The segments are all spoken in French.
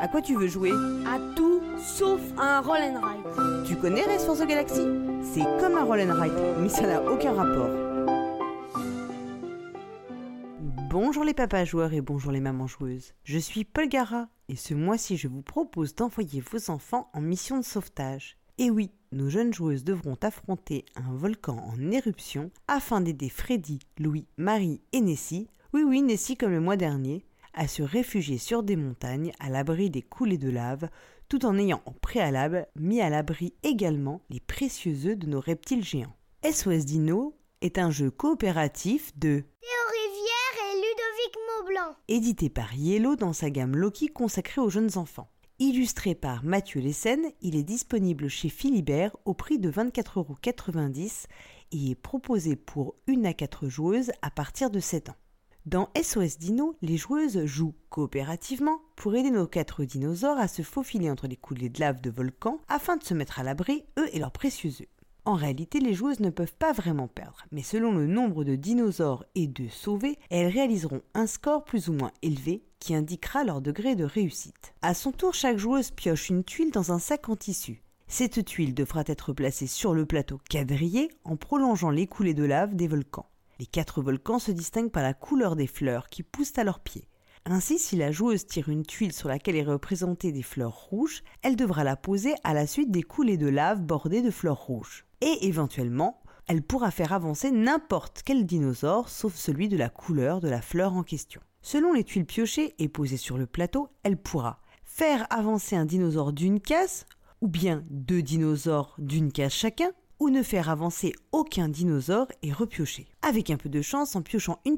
À quoi tu veux jouer? À tout sauf à un roll and ride. Tu connais Race for the Galaxy? C'est comme un roll and ride, mais ça n'a aucun rapport. Bonjour les papas joueurs et bonjour les mamans joueuses. Je suis Paul Gara et ce mois-ci je vous propose d'envoyer vos enfants en mission de sauvetage. Et oui, nos jeunes joueuses devront affronter un volcan en éruption afin d'aider Freddy, Louis, Marie et Nessie, oui oui Nessie comme le mois dernier, à se réfugier sur des montagnes à l'abri des coulées de lave, tout en ayant en préalable mis à l'abri également les précieux œufs de nos reptiles géants. SOS Dino est un jeu coopératif de Théo Rivière et Ludovic Maublanc. édité par Yellow dans sa gamme Loki consacrée aux jeunes enfants. Illustré par Mathieu Lessen, il est disponible chez Philibert au prix de 24,90€ et est proposé pour une à quatre joueuses à partir de 7 ans. Dans SOS Dino, les joueuses jouent coopérativement pour aider nos quatre dinosaures à se faufiler entre les coulées de lave de volcans afin de se mettre à l'abri, eux et leurs précieux œufs. En réalité, les joueuses ne peuvent pas vraiment perdre, mais selon le nombre de dinosaures et de sauvés, elles réaliseront un score plus ou moins élevé qui indiquera leur degré de réussite. À son tour, chaque joueuse pioche une tuile dans un sac en tissu. Cette tuile devra être placée sur le plateau quadrillé en prolongeant les coulées de lave des volcans. Les quatre volcans se distinguent par la couleur des fleurs qui poussent à leurs pieds. Ainsi, si la joueuse tire une tuile sur laquelle est représentée des fleurs rouges, elle devra la poser à la suite des coulées de lave bordées de fleurs rouges. Et éventuellement, elle pourra faire avancer n'importe quel dinosaure sauf celui de la couleur de la fleur en question. Selon les tuiles piochées et posées sur le plateau, elle pourra faire avancer un dinosaure d'une case, ou bien deux dinosaures d'une case chacun, ou ne faire avancer aucun dinosaure et repiocher. Avec un peu de chance, en piochant une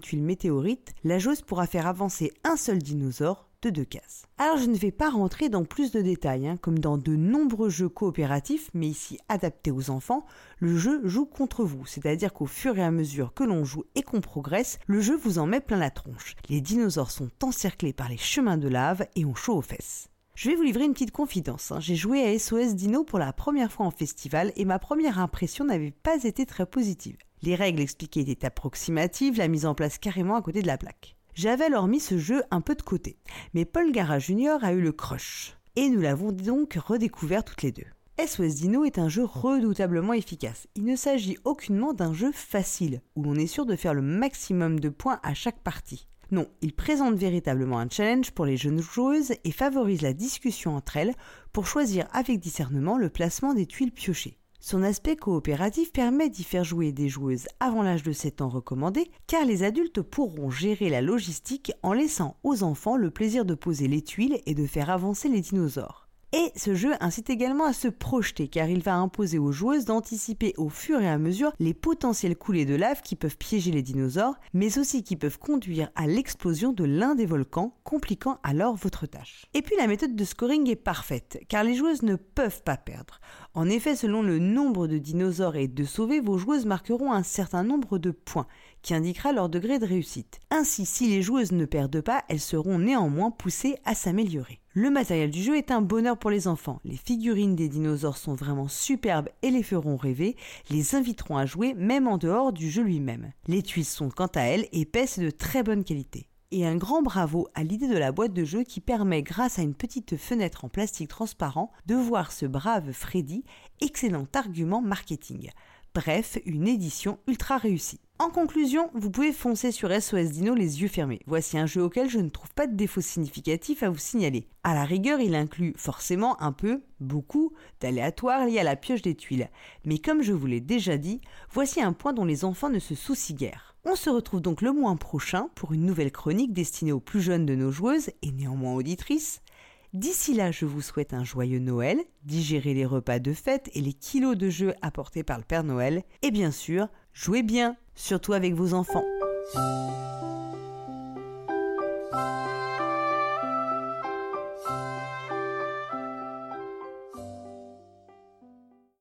tuile météorite, la joueuse pourra faire avancer un seul dinosaure de deux cases. Alors je ne vais pas rentrer dans plus de détails, hein, comme dans de nombreux jeux coopératifs, mais ici adaptés aux enfants, le jeu joue contre vous, c'est-à-dire qu'au fur et à mesure que l'on joue et qu'on progresse, le jeu vous en met plein la tronche. Les dinosaures sont encerclés par les chemins de lave et ont chaud aux fesses. Je vais vous livrer une petite confidence. hein. J'ai joué à SOS Dino pour la première fois en festival et ma première impression n'avait pas été très positive. Les règles expliquées étaient approximatives, la mise en place carrément à côté de la plaque. J'avais alors mis ce jeu un peu de côté, mais Paul Gara Junior a eu le crush. Et nous l'avons donc redécouvert toutes les deux. SOS Dino est un jeu redoutablement efficace. Il ne s'agit aucunement d'un jeu facile, où l'on est sûr de faire le maximum de points à chaque partie. Non, il présente véritablement un challenge pour les jeunes joueuses et favorise la discussion entre elles pour choisir avec discernement le placement des tuiles piochées. Son aspect coopératif permet d'y faire jouer des joueuses avant l'âge de 7 ans recommandé, car les adultes pourront gérer la logistique en laissant aux enfants le plaisir de poser les tuiles et de faire avancer les dinosaures. Et ce jeu incite également à se projeter car il va imposer aux joueuses d'anticiper au fur et à mesure les potentielles coulées de lave qui peuvent piéger les dinosaures, mais aussi qui peuvent conduire à l'explosion de l'un des volcans, compliquant alors votre tâche. Et puis la méthode de scoring est parfaite car les joueuses ne peuvent pas perdre. En effet, selon le nombre de dinosaures et de sauvés, vos joueuses marqueront un certain nombre de points qui indiquera leur degré de réussite. Ainsi, si les joueuses ne perdent pas, elles seront néanmoins poussées à s'améliorer. Le matériel du jeu est un bonheur pour les enfants. Les figurines des dinosaures sont vraiment superbes et les feront rêver, les inviteront à jouer même en dehors du jeu lui-même. Les tuiles sont quant à elles épaisses et de très bonne qualité. Et un grand bravo à l'idée de la boîte de jeu qui permet, grâce à une petite fenêtre en plastique transparent, de voir ce brave Freddy, excellent argument marketing. Bref, une édition ultra réussie. En conclusion, vous pouvez foncer sur SOS Dino les yeux fermés. Voici un jeu auquel je ne trouve pas de défaut significatif à vous signaler. À la rigueur, il inclut forcément un peu, beaucoup, d'aléatoires liés à la pioche des tuiles. Mais comme je vous l'ai déjà dit, voici un point dont les enfants ne se soucient guère. On se retrouve donc le mois prochain pour une nouvelle chronique destinée aux plus jeunes de nos joueuses et néanmoins auditrices. D'ici là, je vous souhaite un joyeux Noël, digérez les repas de fête et les kilos de jeux apportés par le Père Noël, et bien sûr, jouez bien, surtout avec vos enfants.